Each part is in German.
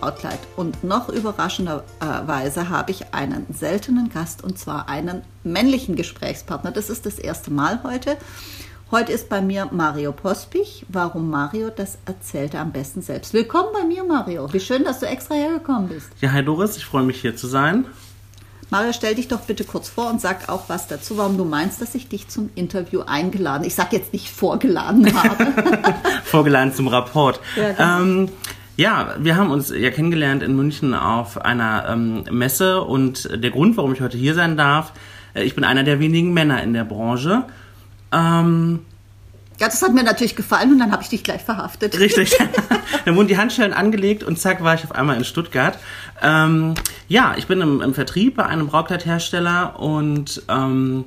Brautkleid. Und noch überraschenderweise habe ich einen seltenen Gast und zwar einen männlichen Gesprächspartner. Das ist das erste Mal heute. Heute ist bei mir Mario Pospich. Warum Mario? Das erzählt er am besten selbst. Willkommen bei mir, Mario. Wie schön, dass du extra hergekommen bist. Ja, hi Doris, ich freue mich hier zu sein. Mario, stell dich doch bitte kurz vor und sag auch was dazu, warum du meinst, dass ich dich zum Interview eingeladen, ich sag jetzt nicht vorgeladen habe. vorgeladen zum Rapport. Ja, genau. ähm, ja, wir haben uns ja kennengelernt in München auf einer ähm, Messe und der Grund, warum ich heute hier sein darf, äh, ich bin einer der wenigen Männer in der Branche. Ähm, ja, das hat mir natürlich gefallen und dann habe ich dich gleich verhaftet. Richtig. dann wurden die Handschellen angelegt und zack war ich auf einmal in Stuttgart. Ähm, ja, ich bin im, im, Vertrieb bei einem Braukleidhersteller und ähm,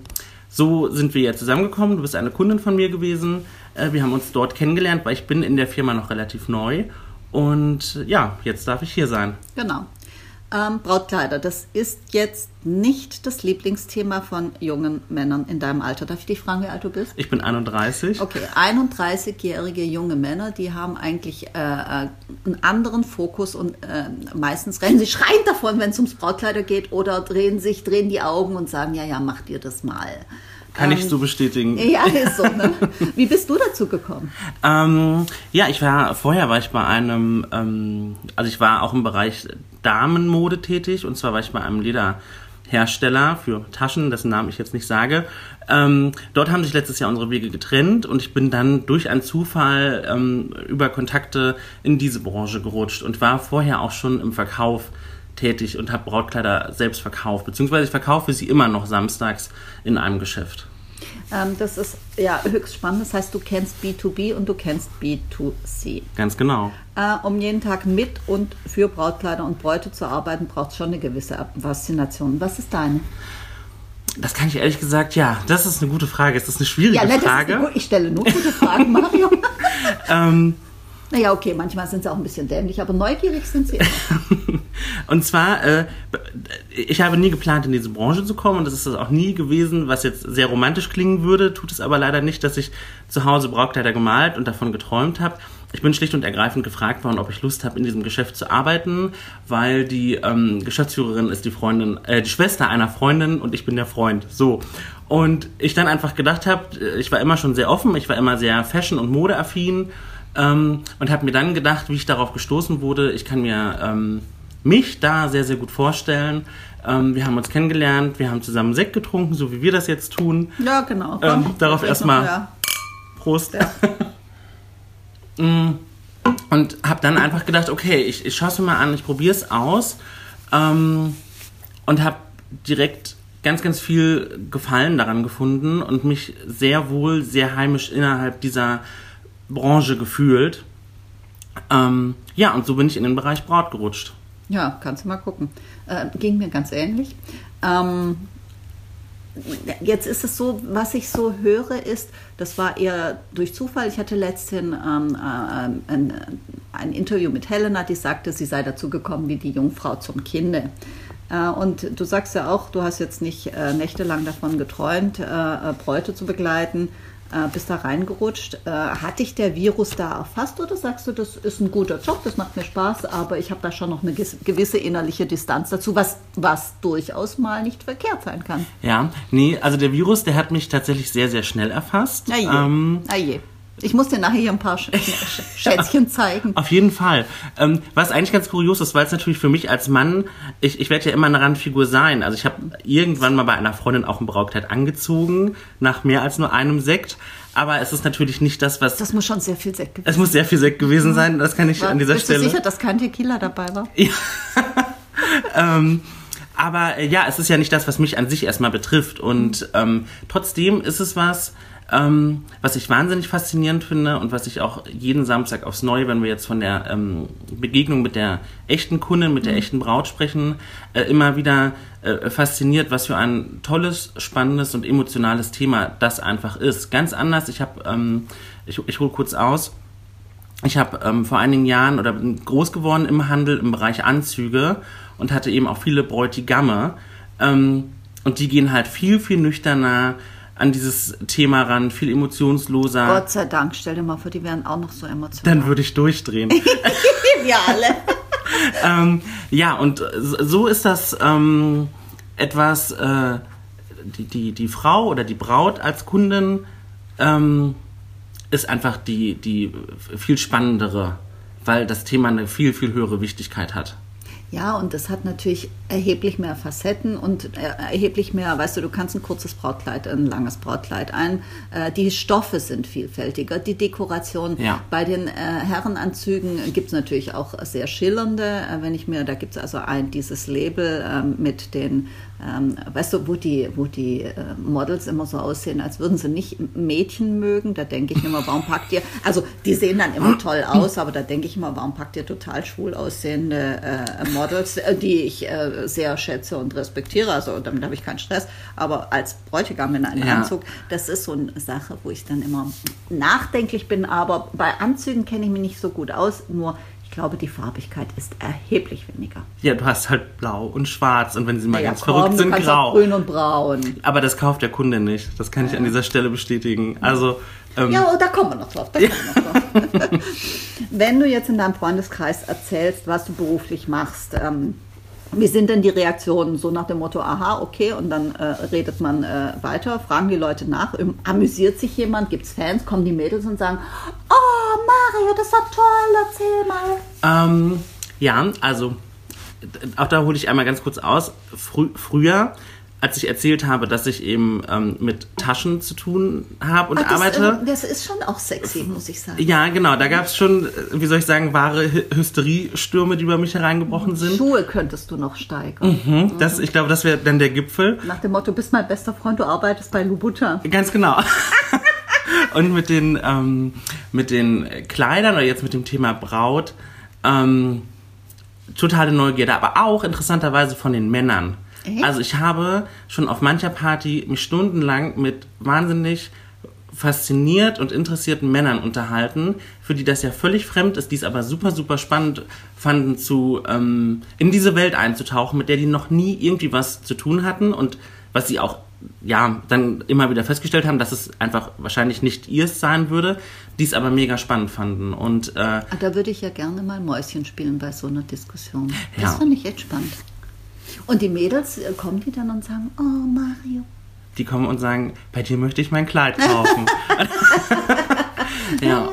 so sind wir jetzt zusammengekommen. Du bist eine Kundin von mir gewesen. Äh, wir haben uns dort kennengelernt, weil ich bin in der Firma noch relativ neu und ja, jetzt darf ich hier sein. Genau. Ähm, Brautkleider, das ist jetzt nicht das Lieblingsthema von jungen Männern in deinem Alter. Darf ich dich fragen, wie alt du bist? Ich bin 31. Okay, 31-jährige junge Männer, die haben eigentlich äh, äh, einen anderen Fokus und äh, meistens rennen sie schreiend davon, wenn es ums Brautkleider geht oder drehen sich, drehen die Augen und sagen, ja, ja, mach dir das mal. Kann ähm, ich so bestätigen. Ja, ist so. Ne? Wie bist du dazu gekommen? Ähm, ja, ich war vorher war ich bei einem, ähm, also ich war auch im Bereich Damenmode tätig und zwar war ich bei einem Lederhersteller für Taschen, dessen Namen ich jetzt nicht sage. Ähm, dort haben sich letztes Jahr unsere Wege getrennt und ich bin dann durch einen Zufall ähm, über Kontakte in diese Branche gerutscht und war vorher auch schon im Verkauf tätig und habe Brautkleider selbst verkauft, beziehungsweise ich verkaufe sie immer noch samstags in einem Geschäft. Ähm, das ist ja höchst spannend. Das heißt, du kennst B2B und du kennst B2C. Ganz genau. Äh, um jeden Tag mit und für Brautkleider und Bräute zu arbeiten, braucht es schon eine gewisse Faszination. Was ist deine? Das kann ich ehrlich gesagt, ja, das ist eine gute Frage. Es ist eine schwierige ja, ne, Frage. Eine, ich stelle nur gute Fragen, Mario. ähm, naja, okay, manchmal sind sie auch ein bisschen dämlich, aber neugierig sind sie und zwar, äh, ich habe nie geplant, in diese Branche zu kommen und das ist auch nie gewesen, was jetzt sehr romantisch klingen würde, tut es aber leider nicht, dass ich zu Hause Brautkleider gemalt und davon geträumt habe. Ich bin schlicht und ergreifend gefragt worden, ob ich Lust habe, in diesem Geschäft zu arbeiten, weil die ähm, Geschäftsführerin ist die Freundin, äh, die Schwester einer Freundin und ich bin der Freund. So. Und ich dann einfach gedacht habe, äh, ich war immer schon sehr offen, ich war immer sehr fashion- und modeaffin ähm, und habe mir dann gedacht, wie ich darauf gestoßen wurde, ich kann mir ähm, mich da sehr, sehr gut vorstellen. Ähm, wir haben uns kennengelernt, wir haben zusammen Sekt getrunken, so wie wir das jetzt tun. Ja, genau. Ähm, darauf erstmal ja. Prost. Ja. Mm. und habe dann einfach gedacht, okay, ich, ich schaue es mir mal an, ich probiere es aus ähm, und habe direkt ganz, ganz viel Gefallen daran gefunden und mich sehr wohl, sehr heimisch innerhalb dieser Branche gefühlt. Ähm, ja, und so bin ich in den Bereich Braut gerutscht. Ja, kannst du mal gucken. Äh, ging mir ganz ähnlich. Ähm, jetzt ist es so, was ich so höre, ist, das war eher durch Zufall. Ich hatte letztens ähm, äh, ein, ein, Interview mit Helena, die sagte, sie sei dazu gekommen wie die Jungfrau zum Kinde. Äh, und du sagst ja auch, du hast jetzt nicht äh, nächtelang davon geträumt, äh, Bräute zu begleiten äh, bist da reingerutscht. Äh, hat dich der Virus da erfasst oder sagst du, das ist ein guter Job, das macht mir Spaß, aber ich habe da schon noch eine gewisse innerliche Distanz dazu, was, was durchaus mal nicht verkehrt sein kann? Ja, nee, also der Virus, der hat mich tatsächlich sehr, sehr schnell erfasst. Na je. Ähm, Na je. Ich muss dir nachher hier ein paar Sch Schätzchen zeigen. Auf jeden Fall. Ähm, was eigentlich ganz kurios ist, weil es natürlich für mich als Mann, ich, ich werde ja immer eine Randfigur sein. Also ich habe irgendwann mal bei einer Freundin auch ein Braukleid angezogen, nach mehr als nur einem Sekt. Aber es ist natürlich nicht das, was. Das muss schon sehr viel Sekt gewesen sein. Es muss sehr viel Sekt gewesen sein, das kann ich war, an dieser bist Stelle. Bist du sicher, dass kein Tequila dabei war? Ja. ähm, aber äh, ja, es ist ja nicht das, was mich an sich erstmal betrifft. Und ähm, trotzdem ist es was, Ähm, was ich wahnsinnig faszinierend finde und was ich auch jeden Samstag aufs Neue, wenn wir jetzt von der ähm, Begegnung mit der echten Kundin, mit der Mhm. echten Braut sprechen, äh, immer wieder äh, fasziniert, was für ein tolles, spannendes und emotionales Thema das einfach ist. Ganz anders. Ich habe, ähm, ich, ich hole kurz aus. Ich habe ähm, vor einigen Jahren oder bin groß geworden im Handel im Bereich Anzüge und hatte eben auch viele Bräutigamme. Ähm, und die gehen halt viel, viel nüchterner an dieses Thema ran, viel emotionsloser. Gott sei Dank, stell dir mal vor, die wären auch noch so emotional. Dann würde ich durchdrehen. wir alle. ähm, ja, und so ist das ähm, etwas, äh, die, die, die Frau oder die Braut als Kundin ähm, ist einfach die, die viel spannendere, weil das Thema eine viel, viel höhere Wichtigkeit hat. Ja, und das hat natürlich erheblich mehr Facetten und äh, erheblich mehr, weißt du, du kannst ein kurzes Brautkleid, ein langes Brautkleid ein. Äh, die Stoffe sind vielfältiger, die Dekoration. Ja. Bei den äh, Herrenanzügen gibt es natürlich auch sehr schillernde. Äh, wenn ich mir, da gibt es also ein dieses Label ähm, mit den, ähm, weißt du, wo die, wo die äh, Models immer so aussehen, als würden sie nicht Mädchen mögen. Da denke ich immer, warum packt ihr, also die sehen dann immer toll aus, aber da denke ich immer, warum packt ihr total schwul aussehende äh, Models, äh, die ich äh, sehr schätze und respektiere. Also damit habe ich keinen Stress. Aber als Bräutigam in einem Ja. Anzug, das ist so eine Sache, wo ich dann immer nachdenklich bin. Aber bei Anzügen kenne ich mich nicht so gut aus. Nur ich glaube, die Farbigkeit ist erheblich weniger. Ja, du hast halt blau und schwarz und wenn sie mal Ja, ganz komm, verrückt sind, grau. auch grün und braun. Aber das kauft der Kunde nicht. Das kann ich an dieser Stelle bestätigen. Also, ähm, Ja, da kommen wir noch drauf. Kommen wir noch drauf. Wenn du jetzt in deinem Freundeskreis erzählst, was du beruflich machst, ähm, wie sind denn die Reaktionen? So nach dem Motto, aha, okay, und dann äh, redet man äh, weiter, fragen die Leute nach, ähm, amüsiert sich jemand, gibt es Fans, kommen die Mädels und sagen, oh Mario, das war toll, erzähl mal. Ähm, ja, also auch da hole ich einmal ganz kurz aus. Frü früher, als ich erzählt habe, dass ich eben ähm, mit Taschen zu tun habe und Ah, das, arbeite. äh, das ist schon auch sexy, muss ich sagen. ja, genau, da gab es schon, äh, wie soll ich sagen, wahre Hy- Hysteriestürme, die über mich hereingebrochen sind. Schuhe könntest du noch steigern. Mhm, das, ich glaube, das wäre dann der Gipfel. Nach dem Motto, du bist mein bester Freund, du arbeitest bei Louboutin. Ganz genau. Und mit den, ähm, mit den Kleidern oder jetzt mit dem Thema Braut, ähm, totale Neugierde, aber auch interessanterweise von den Männern. Echt? Also ich habe schon auf mancher Party mich stundenlang mit wahnsinnig fasziniert und interessierten Männern unterhalten, für die das ja völlig fremd ist, die es aber super, super spannend fanden, zu, ähm, in diese Welt einzutauchen, mit der die noch nie irgendwie was zu tun hatten und was sie auch ja, dann immer wieder festgestellt haben, dass es einfach wahrscheinlich nicht ihrs sein würde, die es aber mega spannend fanden. Und äh, Ah, Da würde ich ja gerne mal Mäuschen spielen bei so einer Diskussion. Das Ja. fand ich echt spannend. Und die Mädels, äh, kommen die dann und sagen, oh Mario. die kommen und sagen, bei dir möchte ich mein Kleid kaufen. ja.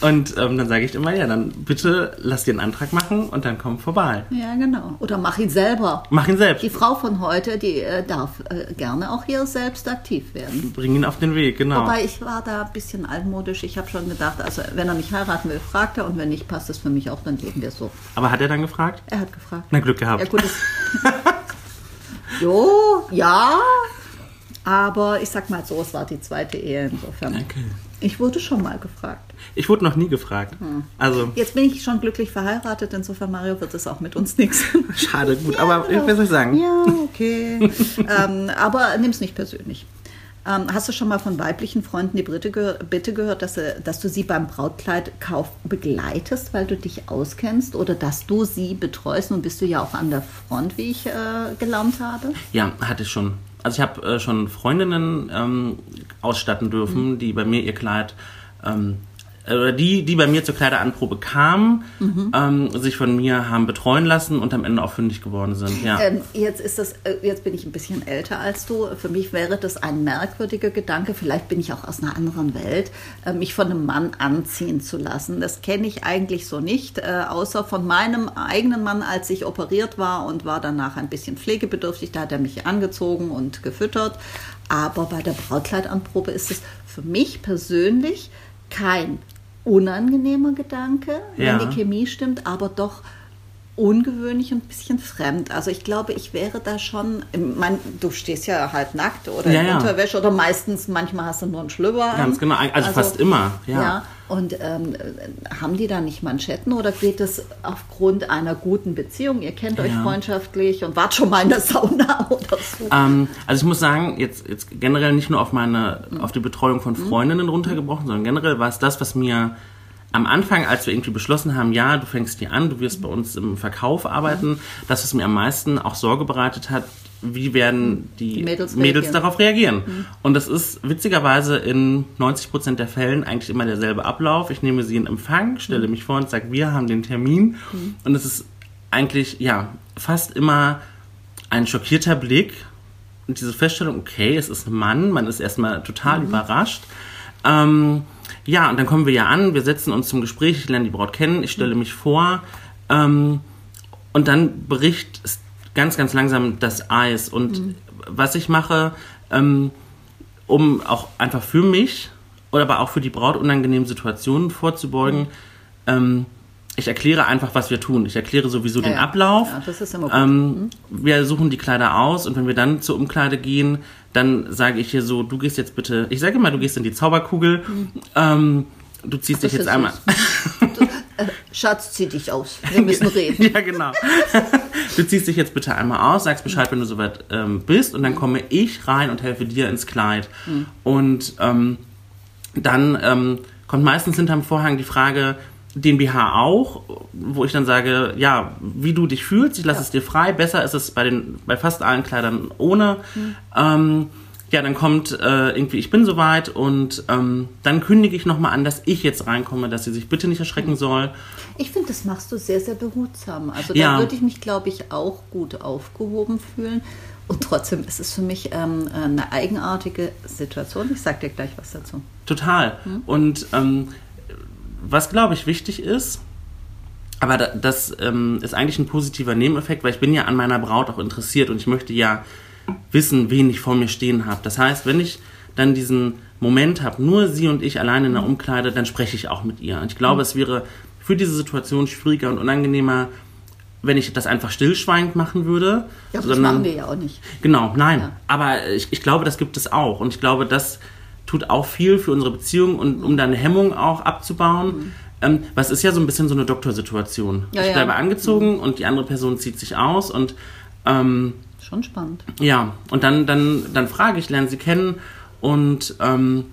Und ähm, dann sage ich immer, ja, dann bitte lass dir einen Antrag machen und dann komm vorbei. Ja, genau. Oder mach ihn selber. Mach ihn selbst. Die Frau von heute, die äh, darf äh, gerne auch hier selbst aktiv werden. Bring ihn auf den Weg, genau. Wobei ich war da ein bisschen altmodisch. Ich habe schon gedacht, also wenn er mich heiraten will, fragt er. Und wenn nicht, passt es für mich auch, dann leben wir so. Aber hat er dann gefragt? Er hat gefragt. Na, Glück gehabt. Ja, gut. Das jo, ja. Aber ich sag mal so, es war die zweite Ehe insofern. Okay. Ich wurde schon mal gefragt. Ich wurde noch nie gefragt. Hm. Also, Jetzt bin ich schon glücklich verheiratet, insofern, Mario, wird es auch mit uns nichts. schade, gut. aber genau. was soll ich sagen? Ja, okay. ähm, aber nimm es nicht persönlich. Ähm, hast du schon mal von weiblichen Freunden die Bitte, gehör Bitte gehört, dass, sie, dass du sie beim Brautkleidkauf begleitest, weil du dich auskennst oder dass du sie betreust? Nun bist du ja auch an der Front, wie ich äh, gelernt habe. Ja, hatte ich schon. Also ich habe äh, schon Freundinnen ähm, ausstatten dürfen, die bei mir ihr Kleid, ähm, äh, oder die, die bei mir zur Kleideranprobe kamen, ähm, sich von mir haben betreuen lassen und am Ende auch fündig geworden sind. Ja. Ähm, jetzt ist das, äh, jetzt bin ich ein bisschen älter als du. Für mich wäre das ein merkwürdiger Gedanke. Vielleicht bin ich auch aus einer anderen Welt, äh, mich von einem Mann anziehen zu lassen. Das kenne ich eigentlich so nicht, äh, außer von meinem eigenen Mann, als ich operiert war und war danach ein bisschen pflegebedürftig. Da hat er mich angezogen und gefüttert. Aber bei der Brautkleidanprobe ist es für mich persönlich kein unangenehmer Gedanke, Ja. wenn die Chemie stimmt, aber doch ungewöhnlich und ein bisschen fremd. Also ich glaube, ich wäre da schon, mein, du stehst ja halt nackt oder Ja, in ja. Unterwäsche oder meistens, manchmal hast du nur einen Schlüpper. an. Ganz genau, also fast immer, ja. Und ähm, äh, haben die da nicht Manschetten oder geht es aufgrund einer guten Beziehung? Ihr kennt euch Ja. freundschaftlich und wart schon mal in der Sauna oder so. Ähm, also ich muss sagen, jetzt, jetzt generell nicht nur auf meine, auf die Betreuung von Freundinnen runtergebrochen, sondern generell war es das, was mir am Anfang, als wir irgendwie beschlossen haben, ja, du fängst hier an, du wirst bei uns im Verkauf arbeiten, das, was mir am meisten auch Sorge bereitet hat, wie werden die, Die Mädels Mädels, reagieren. darauf reagieren. Und das ist witzigerweise in 90% der Fällen eigentlich immer derselbe Ablauf. Ich nehme sie in Empfang, stelle mich vor und sage, wir haben den Termin. Und es ist eigentlich, ja, fast immer ein schockierter Blick und diese Feststellung, okay, es ist ein Mann, man ist erstmal total überrascht. Ähm, ja, und dann kommen wir ja an, wir setzen uns zum Gespräch, ich lerne die Braut kennen, ich stelle mich vor ähm, und dann bricht ganz, ganz langsam das Eis. Und was ich mache, ähm, um auch einfach für mich oder aber auch für die Braut unangenehmen Situationen vorzubeugen, ähm, ich erkläre einfach, was wir tun. Ich erkläre sowieso den ja. Ablauf. Ja, das ist immer gut. Ähm, wir suchen die Kleider aus und wenn wir dann zur Umkleide gehen, dann sage ich hier so, du gehst jetzt bitte, ich sage immer, du gehst in die Zauberkugel, ähm, du ziehst dich Das jetzt ist einmal. Äh, Schatz, zieh dich aus. Wir müssen reden. ja, genau. du ziehst dich jetzt bitte einmal aus, sagst Bescheid, wenn du soweit ähm, bist und dann komme ich rein und helfe dir ins Kleid. Und ähm, dann ähm, kommt meistens hinterm Vorhang die Frage, den BH auch, wo ich dann sage, ja, wie du dich fühlst, ich lasse es dir frei. Besser ist es bei, den, bei fast allen Kleidern ohne. Ähm, ja, dann kommt äh, irgendwie, ich bin soweit und ähm, dann kündige ich nochmal an, dass ich jetzt reinkomme, dass sie sich bitte nicht erschrecken soll. Ich finde, das machst du sehr, sehr behutsam. Also Ja. da würde ich mich, glaube ich, auch gut aufgehoben fühlen. Und trotzdem ist es für mich ähm, eine eigenartige Situation. Ich sage dir gleich was dazu. Total. Und ähm, was, glaube ich, wichtig ist, aber da, das ähm, ist eigentlich ein positiver Nebeneffekt, weil ich bin ja an meiner Braut auch interessiert und ich möchte ja wissen, wen ich vor mir stehen habe. Das heißt, wenn ich dann diesen Moment habe, nur sie und ich alleine in der Umkleide, dann spreche ich auch mit ihr. Und ich glaube, es wäre für diese Situation schwieriger und unangenehmer, wenn ich das einfach stillschweigend machen würde. Ja, das sondern- machen wir ja auch nicht. Genau, nein. Ja. Aber ich, ich glaube, das gibt es auch. Und ich glaube, das tut auch viel für unsere Beziehung und um da eine Hemmung auch abzubauen. Ähm, was ist ja so ein bisschen so eine Doktorsituation. Ja, ich ja. bleibe angezogen und die andere Person zieht sich aus und ähm, Schon spannend. ja, und dann, dann, dann frage ich, lerne sie kennen und ähm,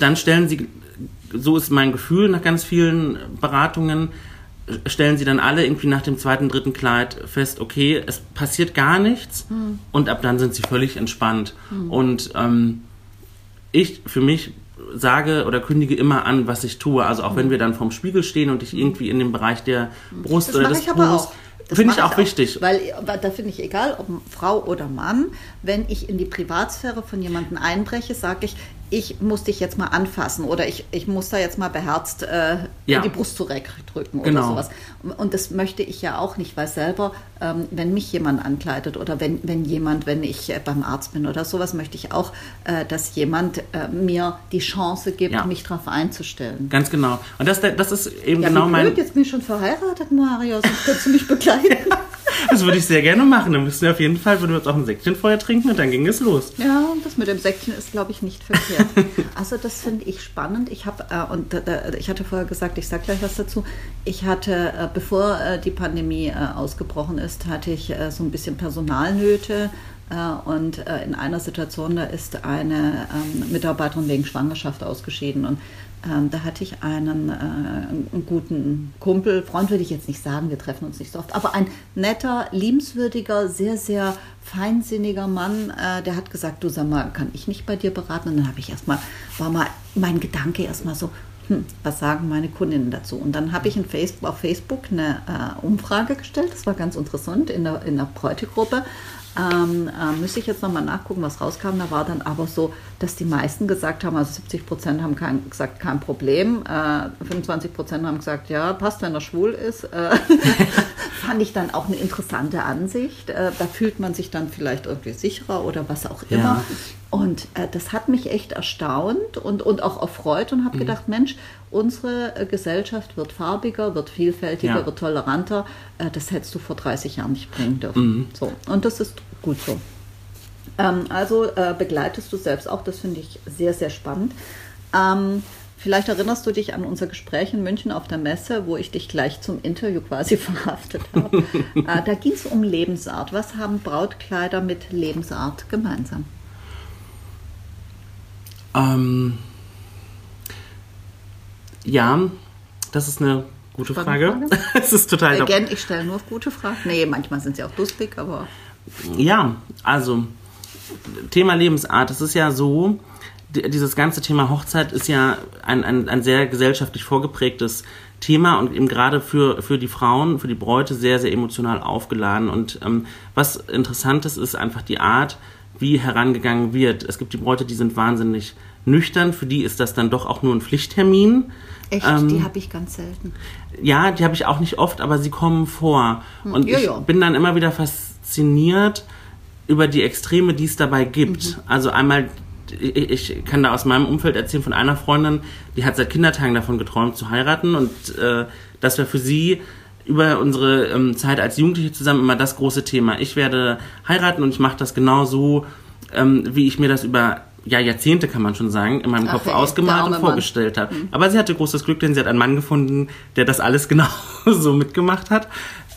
dann stellen sie, so ist mein Gefühl nach ganz vielen Beratungen, stellen sie dann alle irgendwie nach dem zweiten, dritten Kleid fest, okay, es passiert gar nichts und ab dann sind sie völlig entspannt. Und ähm, ich für mich sage oder kündige immer an, was ich tue. Also auch wenn wir dann vorm Spiegel stehen und ich irgendwie in dem Bereich der Brust Das oder des auch. Das finde ich mache auch wichtig. Weil, weil da finde ich egal, ob Frau oder Mann, wenn ich in die Privatsphäre von jemandem einbreche, sage ich, ich muss dich jetzt mal anfassen oder ich, ich muss da jetzt mal beherzt äh, Ja. die Brust zurückdrücken Genau. oder sowas. Und das möchte ich ja auch nicht, weil selber, ähm, wenn mich jemand ankleidet oder wenn, wenn jemand, wenn ich äh, beim Arzt bin oder sowas, möchte ich auch, äh, dass jemand äh, mir die Chance gibt, Ja. mich darauf einzustellen. Ganz genau. Und das, das ist eben Ja, genau wie mein. blöd, jetzt bin ich schon verheiratet, Marius. Kannst du mich begleiten. Das würde ich sehr gerne machen. Dann müssten wir auf jeden Fall, würden wir uns auch ein Säckchen vorher trinken und dann ging es los. Ja, das mit dem Säckchen ist, glaube ich, nicht verkehrt. Also das finde ich spannend. Ich habe äh, und da, da, ich hatte vorher gesagt, ich sage gleich was dazu. Ich hatte, äh, bevor äh, die Pandemie äh, ausgebrochen ist, hatte ich äh, so ein bisschen Personalnöte. Äh, und äh, in einer Situation, da ist eine ähm, Mitarbeiterin wegen Schwangerschaft ausgeschieden. Und ähm, da hatte ich einen, äh, einen guten Kumpel, Freund würde ich jetzt nicht sagen, wir treffen uns nicht so oft, aber ein netter, liebenswürdiger, sehr, sehr feinsinniger Mann, der hat gesagt, du sag mal, kann ich nicht bei dir beraten? Und dann habe ich erstmal, war mal mein Gedanke erstmal so, hm, was sagen meine Kundinnen dazu? Und dann habe ich in Facebook, auf Facebook eine äh, Umfrage gestellt, das war ganz interessant, in der, in der Bräutegruppe. Ähm, äh, müsste ich jetzt nochmal nachgucken, was rauskam. Da war dann aber so, dass die meisten gesagt haben, also 70 Prozent haben kein, gesagt, kein Problem. Äh, 25 Prozent haben gesagt, ja, passt, wenn er schwul ist. Äh, fand ich dann auch eine interessante Ansicht. Äh, da fühlt man sich dann vielleicht irgendwie sicherer oder was auch immer. Und äh, das hat mich echt erstaunt und, und auch erfreut und habe Mhm. gedacht, Mensch, unsere äh, Gesellschaft wird farbiger, wird vielfältiger, Ja. wird toleranter. Äh, das hättest du vor 30 Jahren nicht bringen dürfen. Mhm. So, und das ist gut so. Ähm, also äh, begleitest du selbst auch, das finde ich sehr, sehr spannend. Ähm, vielleicht erinnerst du dich an unser Gespräch in München auf der Messe, wo ich dich gleich zum Interview quasi verhaftet habe. äh, da ging es um Lebensart. Was haben Brautkleider mit Lebensart gemeinsam? Ähm, ja, das ist eine gute Frage. Spannende Es ist total. Again, ich stelle nur gute Fragen. Nee, manchmal sind sie auch lustig, aber Ja, also Thema Lebensart. Es ist ja so, die- dieses ganze Thema Hochzeit ist ja ein, ein, ein sehr gesellschaftlich vorgeprägtes Thema und eben gerade für, für die Frauen, für die Bräute sehr, sehr emotional aufgeladen. Und ähm, was interessant ist, ist einfach die Art, wie herangegangen wird. Es gibt die Bräute, die sind wahnsinnig nüchtern, für die ist das dann doch auch nur ein Pflichttermin. echt, Ähm, die habe ich ganz selten. Ja, die habe ich auch nicht oft, aber sie kommen vor. Und ja, ich ja. bin dann immer wieder fasziniert über die Extreme, die es dabei gibt. Also einmal, ich, ich kann da aus meinem Umfeld erzählen von einer Freundin, die hat seit Kindertagen davon geträumt zu heiraten und äh, das wäre für sie über unsere ähm, Zeit als Jugendliche zusammen immer das große Thema. Ich werde heiraten und ich mache das genau so, ähm, wie ich mir das über ja, Jahrzehnte kann man schon sagen, in meinem Ach, Kopf hey, ausgemalt und arme Mann. vorgestellt habe. Aber sie hatte großes Glück, denn sie hat einen Mann gefunden, der das alles genau so mitgemacht hat.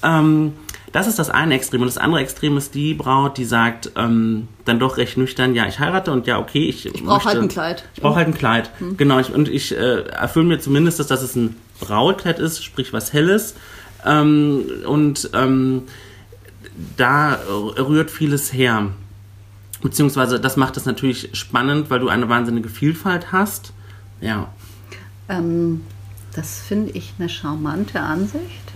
Ähm, das ist das eine Extrem. Und das andere Extrem ist die Braut, die sagt, ähm, dann doch recht nüchtern, ja, ich heirate und ja, okay, ich, Ich brauche halt ein Kleid. Ich brauche halt ein Kleid. Genau, ich, und ich äh, erfülle mir zumindest, dass, dass es ein Brautkleid ist, sprich was Helles. Ähm, und ähm, da rührt vieles her. Beziehungsweise das macht es natürlich spannend, weil du eine wahnsinnige Vielfalt hast. Ja. Ähm, das finde ich eine charmante Ansicht.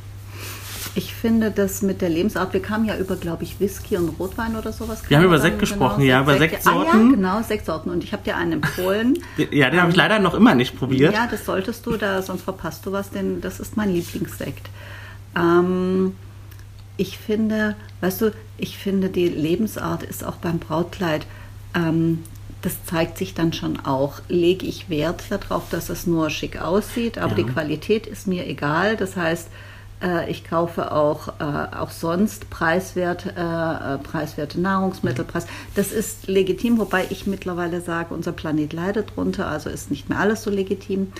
Ich finde das mit der Lebensart, wir kamen ja über, glaube ich, Whisky und Rotwein oder sowas. Wir haben über Sekt gesprochen, ja, über Sekte. Sektsorten. Ah, ja, genau, Sektsorten. Und ich habe dir einen empfohlen. Ja, den habe ich leider noch immer nicht probiert. Ja, das solltest du, da, sonst verpasst du was, denn das ist mein Lieblingssekt. Ähm, ich finde, weißt du, ich finde, die Lebensart ist auch beim Brautkleid, ähm, das zeigt sich dann schon auch. Lege ich Wert darauf, dass es nur schick aussieht, aber Ja. die Qualität ist mir egal. Das heißt, äh, ich kaufe auch, äh, auch sonst preiswert, äh, äh, preiswerte Nahrungsmittel. Preis. Das ist legitim, wobei ich mittlerweile sage, unser Planet leidet drunter, also ist nicht mehr alles so legitim.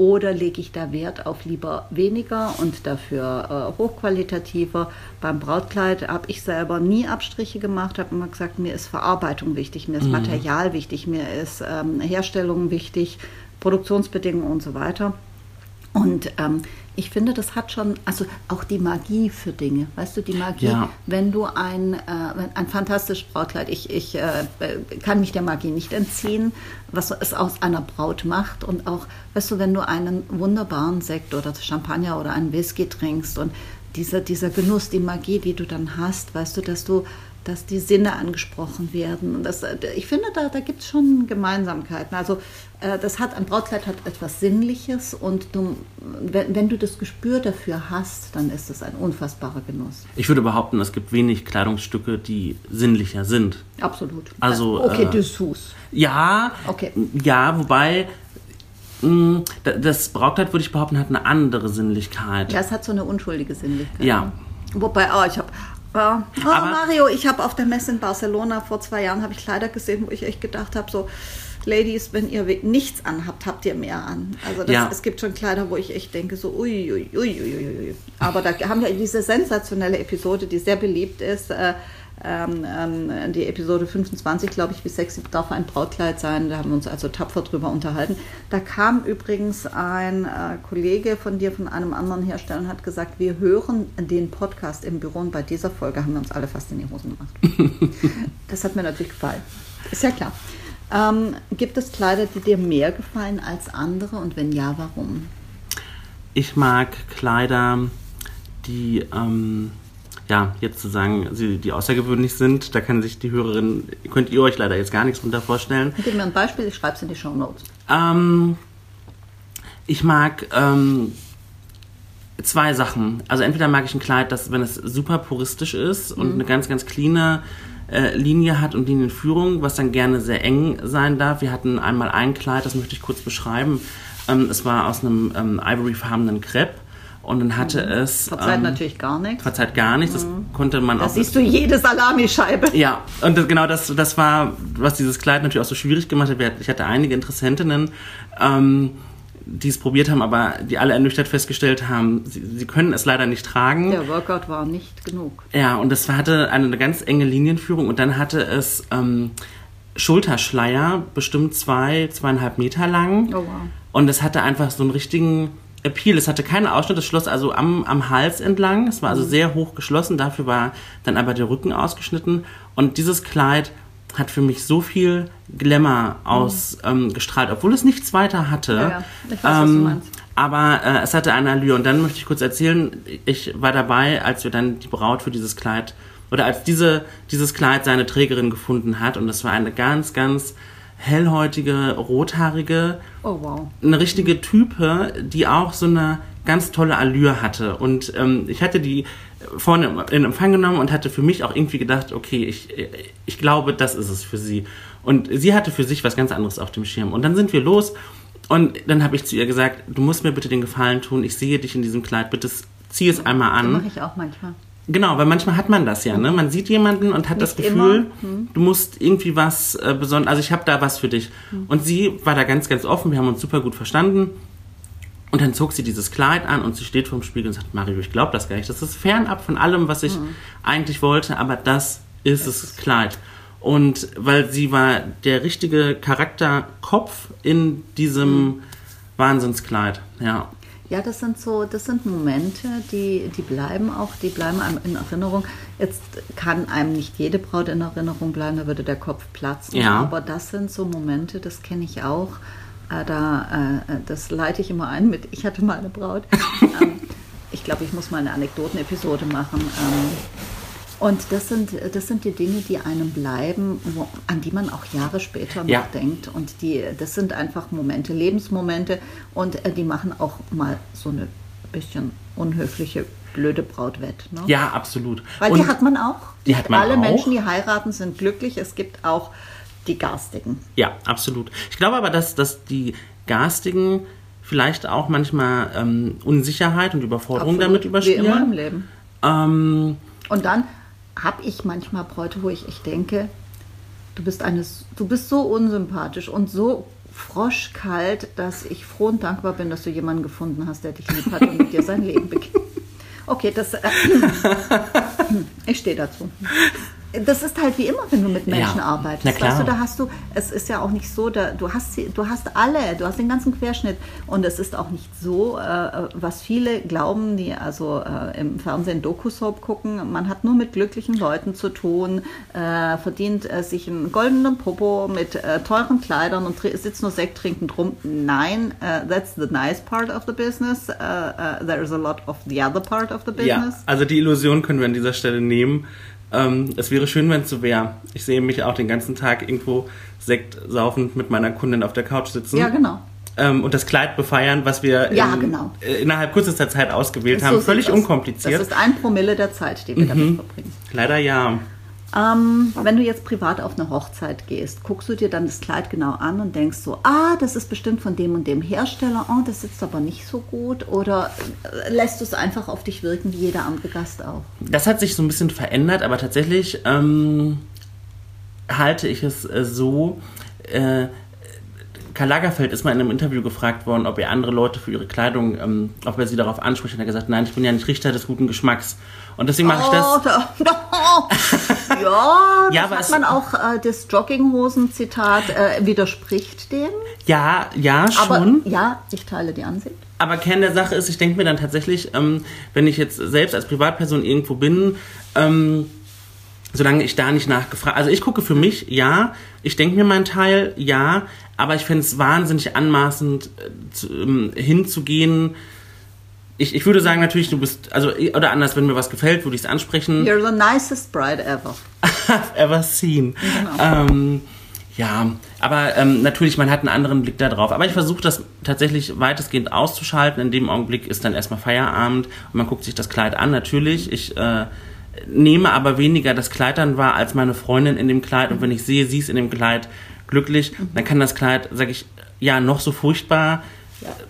Oder lege ich da Wert auf lieber weniger und dafür äh, hochqualitativer? Beim Brautkleid habe ich selber nie Abstriche gemacht, habe immer gesagt, mir ist Verarbeitung wichtig, mir ist Material wichtig, mir ist ähm, Herstellung wichtig, Produktionsbedingungen und so weiter. Und ähm, ich finde, das hat schon, also auch die Magie für Dinge, weißt du, die Magie, Ja. wenn du ein, äh, ein fantastisches Brautkleid, ich, ich äh, kann mich der Magie nicht entziehen, was es aus einer Braut macht und auch, weißt du, wenn du einen wunderbaren Sekt oder Champagner oder einen Whisky trinkst und dieser, dieser Genuss, die Magie, die du dann hast, weißt du, dass du dass die Sinne angesprochen werden. Und das, äh, ich finde, da, da gibt es schon Gemeinsamkeiten. Also das hat, ein Brautkleid hat etwas Sinnliches und du, wenn, wenn du das Gespür dafür hast, dann ist es ein unfassbarer Genuss. Ich würde behaupten, es gibt wenig Kleidungsstücke, die sinnlicher sind. Absolut. Also, okay, äh, Dessous. Ja, Okay. ja, wobei mh, da- das Brautkleid, würde ich behaupten, hat eine andere Sinnlichkeit. Ja, es hat so eine unschuldige Sinnlichkeit. Ja. Wobei, oh, ich habe. Oh, oh, Aber- Mario, ich habe auf der Messe in Barcelona vor zwei Jahren habe ich Kleider gesehen, wo ich echt gedacht habe, so Ladies, wenn ihr nichts anhabt, habt ihr mehr an. Also das, Ja. es gibt schon Kleider, wo ich echt denke, so ui, ui, ui, ui, ui, ui. Aber da haben wir diese sensationelle Episode, die sehr beliebt ist. Äh, ähm, ähm, die Episode 25, glaube ich, wie sexy darf ein Brautkleid sein. Da haben wir uns also tapfer drüber unterhalten. Da kam übrigens ein äh, Kollege von dir, von einem anderen Hersteller, und hat gesagt, wir hören den Podcast im Büro und bei dieser Folge haben wir uns alle fast in die Hosen gemacht. das hat mir natürlich gefallen. Ist ja klar. Ähm, gibt es Kleider, die dir mehr gefallen als andere und wenn ja, warum? Ich mag Kleider, die, ähm, ja, jetzt zu sagen, sie, die außergewöhnlich sind. Da kann sich die Hörerin, könnt ihr euch leider jetzt gar nichts drunter vorstellen. Gib mir ein Beispiel, ich schreibe es in die Show Notes. Ähm, ich mag ähm, Zwei Sachen. Also entweder mag ich ein Kleid, das, wenn es super puristisch ist und eine ganz, ganz cleane äh, Linie hat und Linienführung, was dann gerne sehr eng sein darf. Wir hatten einmal ein Kleid, das möchte ich kurz beschreiben. Ähm, es war aus einem ähm, ivoryfarbenen Crepe und dann hatte es... Verzeiht ähm, natürlich gar nichts. Verzeiht gar nichts, das konnte man Da auch... siehst du jede Salamischeibe. Ja, und das, genau das, das war, was dieses Kleid natürlich auch so schwierig gemacht hat. Ich hatte einige Interessentinnen, ähm, die es probiert haben, aber die alle ernüchtert festgestellt haben, sie, sie können es leider nicht tragen. Der Workout war nicht genug. Ja, und es hatte eine, eine ganz enge Linienführung und dann hatte es ähm, Schulterschleier, bestimmt zwei, zweieinhalb Meter lang. Oh, wow. Und es hatte einfach so einen richtigen Appeal. Es hatte keinen Ausschnitt, es schloss also am, am Hals entlang. Es war also sehr hoch geschlossen, dafür war dann aber der Rücken ausgeschnitten. Und dieses Kleid hat für mich so viel Glamour ausgestrahlt, obwohl es nichts weiter hatte. Ja, ja. Ich weiß, was du meinst. Aber äh, es hatte eine Allure. Und dann möchte ich kurz erzählen, ich war dabei, als wir dann die Braut für dieses Kleid, oder als diese, dieses Kleid seine Trägerin gefunden hat. Und das war eine ganz, ganz hellhäutige, rothaarige, Oh, wow. eine richtige Type, die auch so eine ganz tolle Allure hatte. Und ähm, ich hatte die vorne in Empfang genommen und hatte für mich auch irgendwie gedacht, okay, ich, ich glaube, das ist es für sie. Und sie hatte für sich was ganz anderes auf dem Schirm. Und dann sind wir los und dann habe ich zu ihr gesagt, du musst mir bitte den Gefallen tun, ich sehe dich in diesem Kleid, bitte zieh es einmal an. Mache ich auch manchmal. Genau, weil manchmal hat man das ja, ne? Man sieht jemanden und hat das Nicht Gefühl, immer. Hm. du musst irgendwie was äh, besonders, also ich habe da was für dich. Hm. Und sie war da ganz, ganz offen, wir haben uns super gut verstanden. Und dann zog sie dieses Kleid an und sie steht vorm Spiegel und sagt, Mario, ich glaube das gar nicht. Das ist fernab von allem, was ich Hm. eigentlich wollte, aber das ist das Kleid. Und weil sie war der richtige Charakterkopf in diesem Hm. Wahnsinnskleid, ja. Ja, das sind so, das sind Momente, die, die bleiben auch, die bleiben einem in Erinnerung. Jetzt kann einem nicht jede Braut in Erinnerung bleiben, da würde der Kopf platzen. Ja. Aber das sind so Momente, das kenne ich auch. Äh, da, äh, das leite ich immer ein mit, ich hatte mal eine Braut. ähm, ich glaube, ich muss mal eine Anekdotenepisode machen. Ähm, und das sind, das sind die Dinge, die einem bleiben, wo, an die man auch Jahre später noch Ja. denkt. Und die, das sind einfach Momente, Lebensmomente. Und äh, die machen auch mal so eine bisschen unhöfliche, blöde Braut wett. Ne? Ja, absolut. Weil Und- die hat man auch. Die hat man Alle auch. Menschen, die heiraten, sind glücklich. Es gibt auch die Garstigen. Ja, absolut. Ich glaube aber, dass, dass die Garstigen vielleicht auch manchmal ähm, Unsicherheit und Überforderung Absolut. damit Wie immer im überspielen. Leben. Ähm, Und dann habe ich manchmal Bräute, wo ich, ich denke, du bist, eines, du bist so unsympathisch und so froschkalt, dass ich froh und dankbar bin, dass du jemanden gefunden hast, der dich lieb hat und mit dir sein Leben beginnt. Okay, das. Äh, ich stehe dazu. Das ist halt wie immer, wenn du mit Menschen Ja, arbeitest. Weißt du, da hast du, es ist ja auch nicht so, da, du, hast, du hast alle, du hast den ganzen Querschnitt. Und es ist auch nicht so, äh, was viele glauben, die also äh, im Fernsehen Doku-Soap gucken, man hat nur mit glücklichen Leuten zu tun, äh, verdient äh, sich einen goldenen Popo mit äh, teuren Kleidern und sitzt nur Sekt trinkend rum. Nein, äh, that's the nice part of the business. Uh, uh, there is a lot of the other part of the ja, business. also die Illusion können wir an dieser Stelle nehmen. Ähm, es wäre schön, wenn es so wäre. Ich sehe mich auch den ganzen Tag irgendwo Sekt saufend mit meiner Kundin auf der Couch sitzen. Ja, genau. ähm, und das Kleid befeiern, was wir Ja, in, genau. äh, innerhalb kürzester Zeit ausgewählt So haben. Völlig unkompliziert. Das ist ein Promille der Zeit, die wir damit verbringen. Leider ja. Ähm, wenn du jetzt privat auf eine Hochzeit gehst, guckst du dir dann das Kleid genau an und denkst so, ah, das ist bestimmt von dem und dem Hersteller, oh, das sitzt aber nicht so gut. Oder äh, lässt du es einfach auf dich wirken, wie jeder andere Gast auch? Das hat sich so ein bisschen verändert, aber tatsächlich ähm, halte ich es äh, so. Äh, Karl Lagerfeld ist mal in einem Interview gefragt worden, ob er andere Leute für ihre Kleidung, ähm, ob er sie darauf anspricht. Und er hat gesagt, nein, ich bin ja nicht Richter des guten Geschmacks. Und deswegen mache ich das. Oh, da, ja, das Ja, aber hat man auch, äh, das Jogginghosen-Zitat äh, widerspricht dem. Ja, ja, Aber schon. ja, ich teile die Ansicht. Aber Kern der Sache ist, ich denke mir dann tatsächlich, ähm, wenn ich jetzt selbst als Privatperson irgendwo bin, ähm, solange ich da nicht nachgefragt, also ich gucke für mich, ja, ich denke mir meinen Teil, ja, aber ich fände es wahnsinnig anmaßend, äh, zu, ähm, hinzugehen. Ich, ich würde sagen natürlich, du bist, also, oder anders, wenn mir was gefällt, würde ich es ansprechen. You're the nicest bride ever. I've ever seen. Genau. Ähm, Ja, aber ähm, natürlich, man hat einen anderen Blick da drauf. Aber ich versuche das tatsächlich weitestgehend auszuschalten. In dem Augenblick ist dann erstmal Feierabend und man guckt sich das Kleid an. Natürlich, ich äh, nehme aber weniger das Kleid dann wahr als meine Freundin in dem Kleid. Und wenn ich sehe, sie ist in dem Kleid glücklich, dann kann das Kleid, sage ich, ja, noch so furchtbar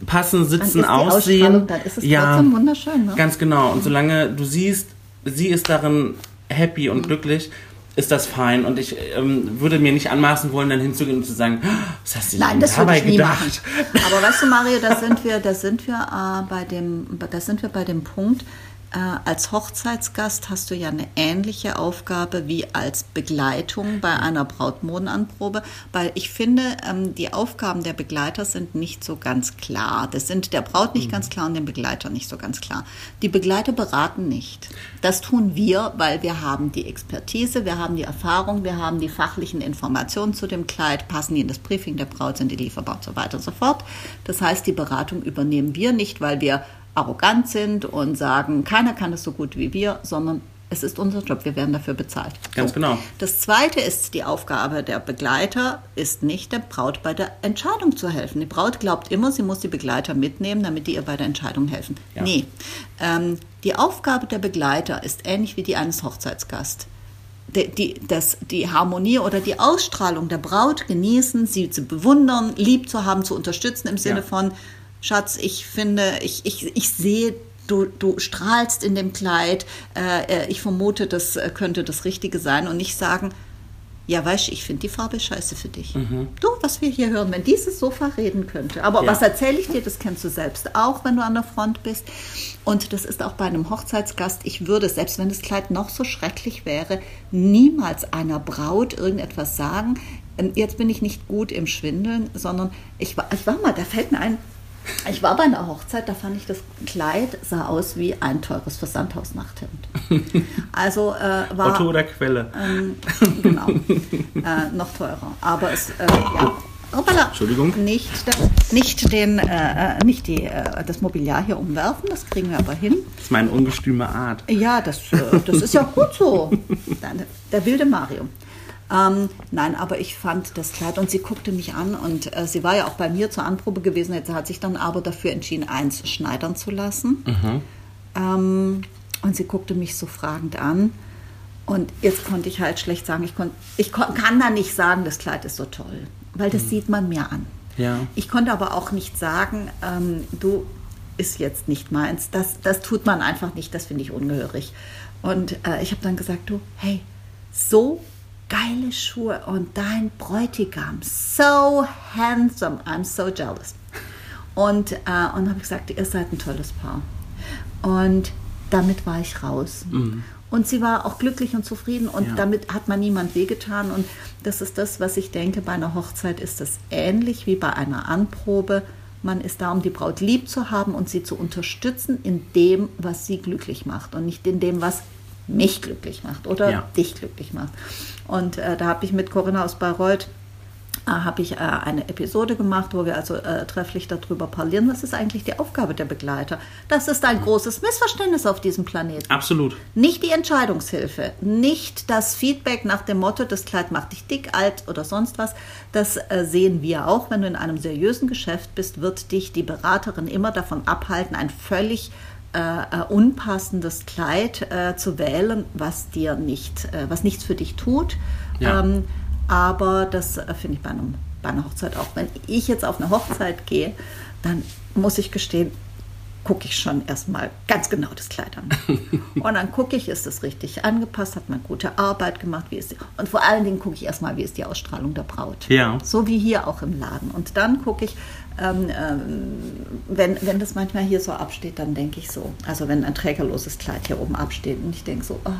passen, sitzen, aussehen. Dann ist es trotzdem wunderschön, ne? Ganz genau. Und solange du siehst, sie ist darin happy Mhm. und glücklich, ist das fein. Und ich ähm, würde mir nicht anmaßen wollen, dann hinzugehen und zu sagen, "Ah, was hast du denn Nein, das würde dabei ich nie gedacht? machen. Aber weißt du, Mario, da sind wir, da sind wir äh, bei dem, da sind wir bei dem Punkt. Äh, als Hochzeitsgast hast du ja eine ähnliche Aufgabe wie als Begleitung bei einer Brautmodenanprobe, weil ich finde, ähm, die Aufgaben der Begleiter sind nicht so ganz klar. Das sind der Braut nicht ganz klar und dem Begleiter nicht so ganz klar. Die Begleiter beraten nicht. Das tun wir, weil wir haben die Expertise, wir haben die Erfahrung, wir haben die fachlichen Informationen zu dem Kleid, passen die in das Briefing der Braut, sind die lieferbar und so weiter und so fort. Das heißt, die Beratung übernehmen wir nicht, weil wir arrogant sind und sagen, keiner kann es so gut wie wir, sondern es ist unser Job, wir werden dafür bezahlt. Ganz genau. Das zweite ist die Aufgabe der Begleiter, ist nicht der Braut bei der Entscheidung zu helfen. Die Braut glaubt immer, sie muss die Begleiter mitnehmen, damit die ihr bei der Entscheidung helfen. Ja. Nee. Ähm, die Aufgabe der Begleiter ist ähnlich wie die eines Hochzeitsgasts. Die, die, das, die Harmonie oder die Ausstrahlung der Braut genießen, sie zu bewundern, lieb zu haben, zu unterstützen im Sinne Ja. von, Schatz, ich finde, ich, ich, ich sehe, du, du strahlst in dem Kleid, äh, äh, ich vermute, das äh, könnte das Richtige sein und nicht sagen, ja, weißt du, ich finde die Farbe scheiße für dich. Du, was wir hier hören, wenn dieses Sofa reden könnte. Aber Ja. was erzähle ich dir, das kennst du selbst auch, wenn du an der Front bist. Und das ist auch bei einem Hochzeitsgast. Ich würde, selbst wenn das Kleid noch so schrecklich wäre, niemals einer Braut irgendetwas sagen. Ähm, Jetzt bin ich nicht gut im Schwindeln, sondern ich war, ich war mal, da fällt mir ein, ich war bei einer Hochzeit, da fand ich das Kleid sah aus wie ein teures Versandhaus-Nachthemd. Also äh, war Otto oder Quelle? ähm, genau. äh, noch teurer. Aber es, äh, ja. Hoppala. Entschuldigung. Nicht, das, nicht, den, äh, äh, nicht die, äh, das Mobiliar hier umwerfen, das kriegen wir aber hin. Das ist meine ungestüme Art. Ja, das, äh, das ist ja gut so. Der, der wilde Mario. Ähm, nein, aber ich fand das Kleid und sie guckte mich an und äh, sie war ja auch bei mir zur Anprobe gewesen. Jetzt hat sich dann aber dafür entschieden, eins schneidern zu lassen. Ähm, und sie guckte mich so fragend an. Und jetzt konnte ich halt schlecht sagen, ich, kon, ich kon, kann da nicht sagen, das Kleid ist so toll, weil das sieht man mir an. Ja. Ich konnte aber auch nicht sagen, ähm, du ist jetzt nicht meins. Das, das tut man einfach nicht, das finde ich ungehörig. Und äh, ich habe dann gesagt, du, hey, so geile Schuhe und dein Bräutigam, so handsome, I'm so jealous. Und, äh, und habe gesagt, ihr seid ein tolles Paar. Und damit war ich raus. Und sie war auch glücklich und zufrieden und Ja. damit hat man niemand wehgetan. Und das ist das, was ich denke, bei einer Hochzeit ist das ähnlich wie bei einer Anprobe. Man ist da, um die Braut lieb zu haben und sie zu unterstützen in dem, was sie glücklich macht und nicht in dem, was mich glücklich macht oder Ja. dich glücklich macht. Und äh, da habe ich mit Corinna aus Bayreuth äh, habe ich äh, eine Episode gemacht, wo wir also äh, trefflich darüber parlieren, was ist eigentlich die Aufgabe der Begleiter. Das ist ein großes Missverständnis auf diesem Planeten. Absolut. Nicht die Entscheidungshilfe, nicht das Feedback nach dem Motto, das Kleid macht dich dick, alt oder sonst was. Das sehen wir auch. Wenn du in einem seriösen Geschäft bist, wird dich die Beraterin immer davon abhalten, ein völlig äh, unpassendes Kleid äh, zu wählen, was dir nicht, äh, was nichts für dich tut. Ja. Ähm, aber das äh, finde ich bei, einem, bei einer Hochzeit auch. Wenn ich jetzt auf eine Hochzeit gehe, dann muss ich gestehen, gucke ich schon erstmal ganz genau das Kleid an. Und dann gucke ich, ist es richtig angepasst, hat man gute Arbeit gemacht, wie ist die, und vor allen Dingen gucke ich erstmal, wie ist die Ausstrahlung der Braut. Ja. So wie hier auch im Laden. Und dann gucke ich, ähm, ähm, wenn, wenn das manchmal hier so absteht, dann denke ich so, also wenn ein trägerloses Kleid hier oben absteht und ich denke so, oh,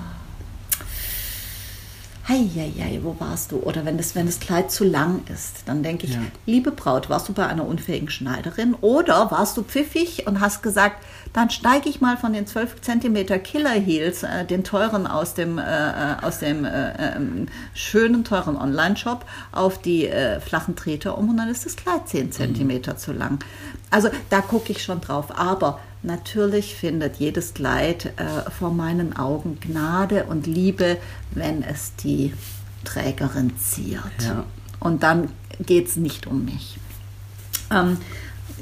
Heieiei, wo warst du? Oder wenn das, wenn das Kleid zu lang ist, dann denke ich, Ja. liebe Braut, warst du bei einer unfähigen Schneiderin oder warst du pfiffig und hast gesagt, dann steige ich mal von den 12 cm Killer Heels, äh, den teuren aus dem, äh, äh, aus dem äh, ähm, schönen, teuren Online-Shop, auf die äh, flachen Treter um und dann ist das Kleid 10 cm zu lang. Also da gucke ich schon drauf. Aber natürlich findet jedes Kleid äh, vor meinen Augen Gnade und Liebe, wenn es die Trägerin ziert. Ja. Und dann geht es nicht um mich. Ähm,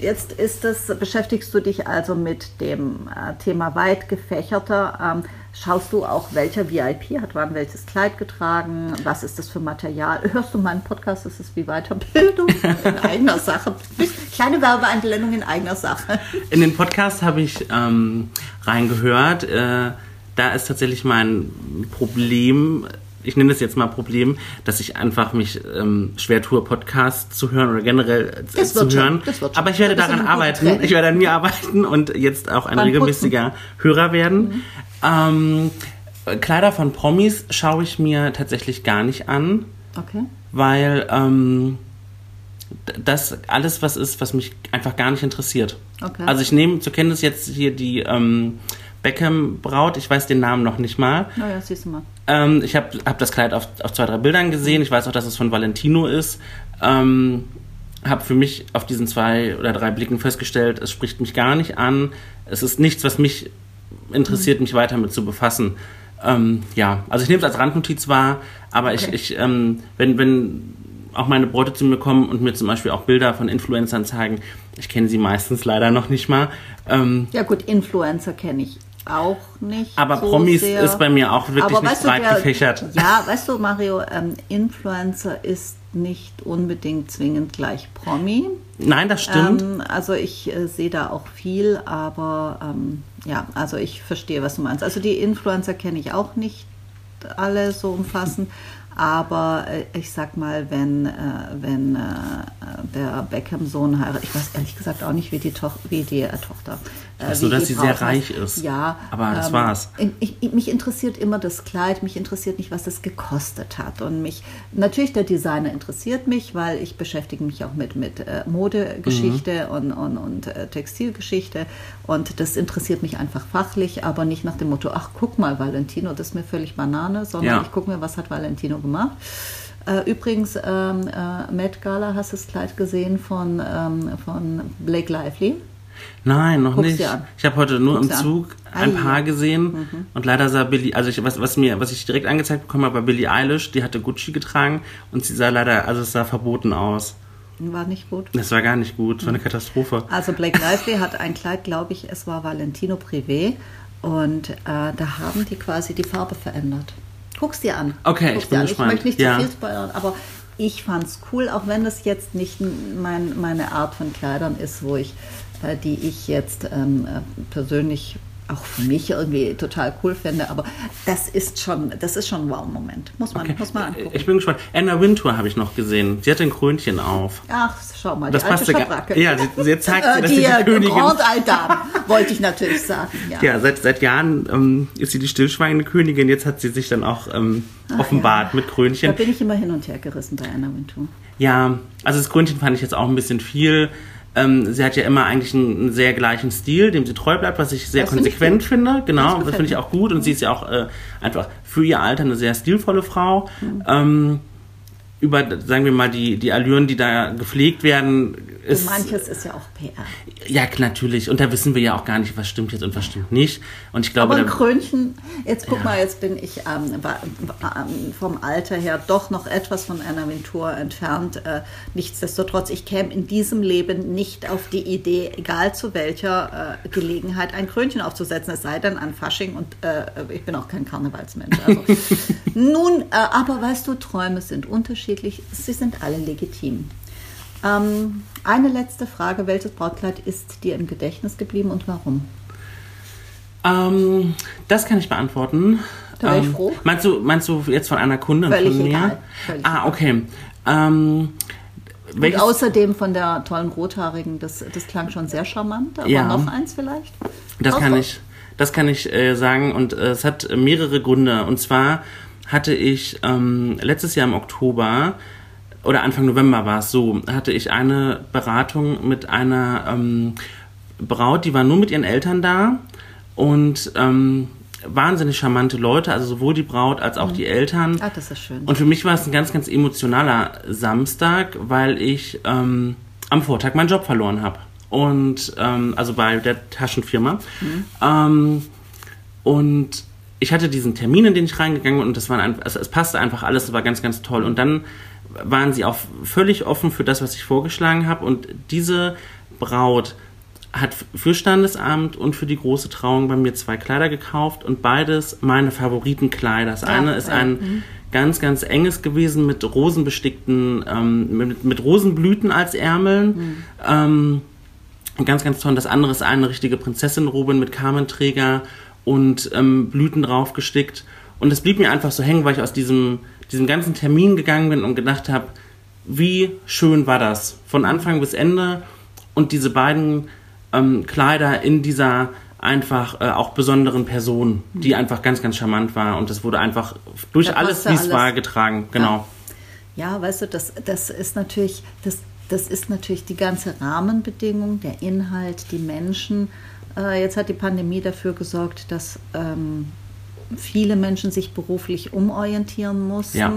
jetzt ist das, beschäftigst du dich also mit dem äh, Thema weit gefächerter. Ähm, schaust du auch, welcher VIP hat wann welches Kleid getragen? Was ist das für Material? Hörst du meinen Podcast? Das ist wie Weiterbildung in eigener Sache. Kleine Werbeeinblendung in eigener Sache. In den Podcast habe ich ähm, reingehört. Äh, da ist tatsächlich mein Problem ich nenne das jetzt mal Problem, dass ich einfach mich ähm, schwer tue, Podcasts zu hören oder generell äh, zu hören. Schon, Aber ich werde daran arbeiten. Ich werde an mir arbeiten und jetzt auch ein Beim regelmäßiger Putzen. Hörer werden. Mhm. Ähm, Kleider von Promis schaue ich mir tatsächlich gar nicht an. Okay. Weil ähm, das alles was ist, was mich einfach gar nicht interessiert. Okay. Also ich nehme zur Kenntnis jetzt hier die ähm, Beckham-Braut, ich weiß den Namen noch nicht mal. Naja, siehst du mal. Ähm, ich habe hab das Kleid auf, auf zwei, drei Bildern gesehen. Ich weiß auch, dass es von Valentino ist. Ähm, habe für mich auf diesen zwei oder drei Blicken festgestellt, es spricht mich gar nicht an. Es ist nichts, was mich interessiert, mich weiter mit zu befassen. Ähm, ja, also ich nehme es als Randnotiz wahr, aber okay. ich, ich ähm, wenn, wenn auch meine Bräute zu mir kommen und mir zum Beispiel auch Bilder von Influencern zeigen, ich kenne sie meistens leider noch nicht mal. Ähm, ja gut, Influencer kenne ich auch nicht. Aber so Promis sehr. ist bei mir auch wirklich Aber nicht breit du, der, gefächert. Ja, weißt du, Mario, ähm, Influencer ist nicht unbedingt zwingend gleich Promi. Nein, das stimmt. Ähm, also ich äh, sehe da auch viel, aber ähm, ja, also ich verstehe, was du meinst. Also die Influencer kenne ich auch nicht alle so umfassend. Aber äh, ich sag mal, wenn, äh, wenn äh, der Beckham-Sohn heiratet, ich weiß ehrlich gesagt auch nicht, wie die, Toch wie die äh, Tochter. Äh, dass sie sehr reich ist. Ja. Aber das ähm, war's. Ich, mich interessiert immer das Kleid, mich interessiert nicht, was es gekostet hat. Und mich, natürlich der Designer interessiert mich, weil ich beschäftige mich auch mit, mit äh, Modegeschichte mhm. und, und, und Textilgeschichte. Und das interessiert mich einfach fachlich, aber nicht nach dem Motto, ach guck mal, Valentino, das ist mir völlig Banane, sondern ja. ich gucke mir, was hat Valentino gemacht gemacht. Äh, übrigens, ähm, äh, Met Gala, hast du das Kleid gesehen von, ähm, von Blake Lively? Nein, noch Guck's nicht. Ich habe heute nur Guck's im Zug ein Ei. Paar gesehen mhm. und leider sah Billy, also ich, was, was mir, was ich direkt angezeigt bekommen habe, war Billie Eilish, die hatte Gucci getragen und sie sah leider, also es sah verboten aus. War nicht gut. Das war gar nicht gut, war eine Katastrophe. Also Blake Lively hat ein Kleid, glaube ich, es war Valentino Privé und äh, da haben die quasi die Farbe verändert. Guck's dir an. Okay, Guck's ich bin gespannt. Ich möchte nicht zu ja. viel spoilern, aber ich fand's cool, auch wenn das jetzt nicht mein, meine Art von Kleidern ist, wo ich, die ich jetzt ähm, äh, persönlich auch für mich irgendwie total cool finde, aber das ist schon, das ist schon ein Wow-Moment. Muss man, okay. muss man angucken. Ich bin gespannt. Anna Wintour habe ich noch gesehen. Sie hat ein Krönchen auf. Ach, schau mal, das die alte Schabracke. Ja, sie, sie zeigt, äh, dass die, sie die Königin... Grand Altar, wollte ich natürlich sagen. Ja, ja seit, seit Jahren ähm, ist sie die stillschweigende Königin. Jetzt hat sie sich dann auch ähm, offenbart ja. mit Krönchen. Da bin ich immer hin und her gerissen bei Anna Wintour. Ja, also das Krönchen fand ich jetzt auch ein bisschen viel. Ähm, sie hat ja immer eigentlich einen, sehr gleichen Stil, dem sie treu bleibt, was ich sehr das konsequent find finde. Genau, das, das finde ich auch gut. Und sie ist ja auch äh, einfach für ihr Alter eine sehr stilvolle Frau. Mhm. Ähm, über, sagen wir mal, die, die Allüren, die da gepflegt werden, ist. Und manches ist ja auch PR. Ja, natürlich. Und da wissen wir ja auch gar nicht, was stimmt jetzt und was stimmt nicht. Und ich glaube. Aber ein Krönchen, jetzt guck ja. mal, jetzt bin ich ähm, ähm, vom Alter her doch noch etwas von Anna Ventura entfernt. Äh, nichtsdestotrotz, ich käme in diesem Leben nicht auf die Idee, egal zu welcher äh, Gelegenheit, ein Krönchen aufzusetzen, es sei denn an Fasching und äh, ich bin auch kein Karnevalsmensch. Also. Nun, äh, aber weißt du, Träume sind unterschiedlich, sie sind alle legitim. Ähm, eine letzte Frage. Welches Brautkleid ist dir im Gedächtnis geblieben und warum? Ähm, das kann ich beantworten. Da wäre ich ähm, froh. Meinst du, meinst du jetzt von einer Kundin Völlig von mir? Egal. Völlig ah, okay. Ähm, und außerdem von der tollen Rothaarigen, das, das klang schon sehr charmant, aber ja. noch eins vielleicht? Das kann ich, das kann ich äh, sagen und äh, es hat mehrere Gründe. Und zwar hatte ich ähm, letztes Jahr im Oktober oder Anfang November war es so, hatte ich eine Beratung mit einer ähm, Braut, die war nur mit ihren Eltern da und ähm, wahnsinnig charmante Leute, also sowohl die Braut als auch mhm. die Eltern. Ah, das ist schön. Und für mich war es ein ganz, ganz emotionaler Samstag, weil ich ähm, am Vortag meinen Job verloren habe. Und ähm, also bei der Taschenfirma. Mhm. Ähm, und ich hatte diesen Termin, in den ich reingegangen bin und das war ein, also es passte einfach alles, es war ganz, ganz toll. Und dann waren sie auch völlig offen für das, was ich vorgeschlagen habe. Und diese Braut hat für Standesamt und für die große Trauung bei mir zwei Kleider gekauft und beides meine Favoritenkleider. Das eine ist ein mhm. ganz, ganz enges gewesen mit rosenbestickten, ähm, mit, mit, Rosenblüten als Ärmeln. Mhm. Ähm, ganz, ganz toll. Das andere ist eine richtige Prinzessin-Robe mit Kamenträger und ähm, Blüten drauf gestickt. Und es blieb mir einfach so hängen, weil ich aus diesem, diesem ganzen Termin gegangen bin und gedacht habe, wie schön war das von Anfang bis Ende und diese beiden ähm, Kleider in dieser einfach äh, auch besonderen Person, die einfach ganz, ganz charmant war und das wurde einfach durch alles, wie es war, getragen. Genau. Ja. ja, weißt du, das, das ist natürlich, das, das ist natürlich die ganze Rahmenbedingung, der Inhalt, die Menschen. Äh, jetzt hat die Pandemie dafür gesorgt, dass ähm, viele Menschen sich beruflich umorientieren mussten. Ja.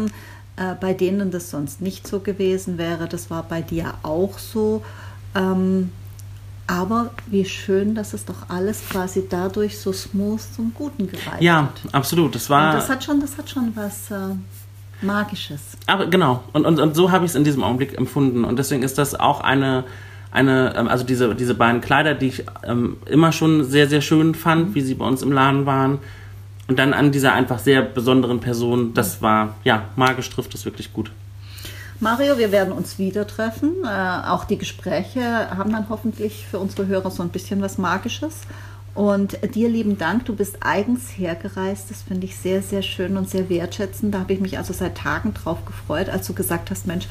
Äh, bei denen das sonst nicht so gewesen wäre. Das war bei dir auch so. Ähm, aber wie schön, dass es doch alles quasi dadurch so smooth zum Guten gereicht hat. Ja, absolut. Das war. Und das hat schon, das hat schon was äh, Magisches. Aber genau. Und, und, und so habe ich es in diesem Augenblick empfunden. Und deswegen ist das auch eine, eine ähm, also diese, diese beiden Kleider, die ich ähm, immer schon sehr, sehr schön fand, wie sie bei uns im Laden waren. Und dann an dieser einfach sehr besonderen Person, das war, ja, magisch trifft es wirklich gut. Mario, wir werden uns wieder treffen. Äh, auch die Gespräche haben dann hoffentlich für unsere Hörer so ein bisschen was Magisches. Und dir lieben Dank, du bist eigens hergereist. Das finde ich sehr, sehr schön und sehr wertschätzend. Da habe ich mich also seit Tagen drauf gefreut, als du gesagt hast, Mensch,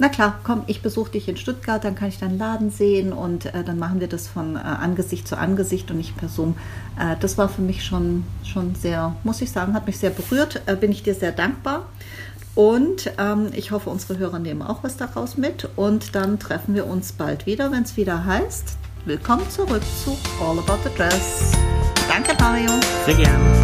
na klar, komm, ich besuche dich in Stuttgart, dann kann ich deinen Laden sehen und äh, dann machen wir das von äh, Angesicht zu Angesicht und nicht per Zoom. Äh, das war für mich schon, schon sehr, muss ich sagen, hat mich sehr berührt. Äh, bin ich dir sehr dankbar. Und ähm, ich hoffe, unsere Hörer nehmen auch was daraus mit. Und dann treffen wir uns bald wieder, wenn es wieder heißt. Willkommen zurück zu All About the Dress. Danke, Mario. Sehr gerne.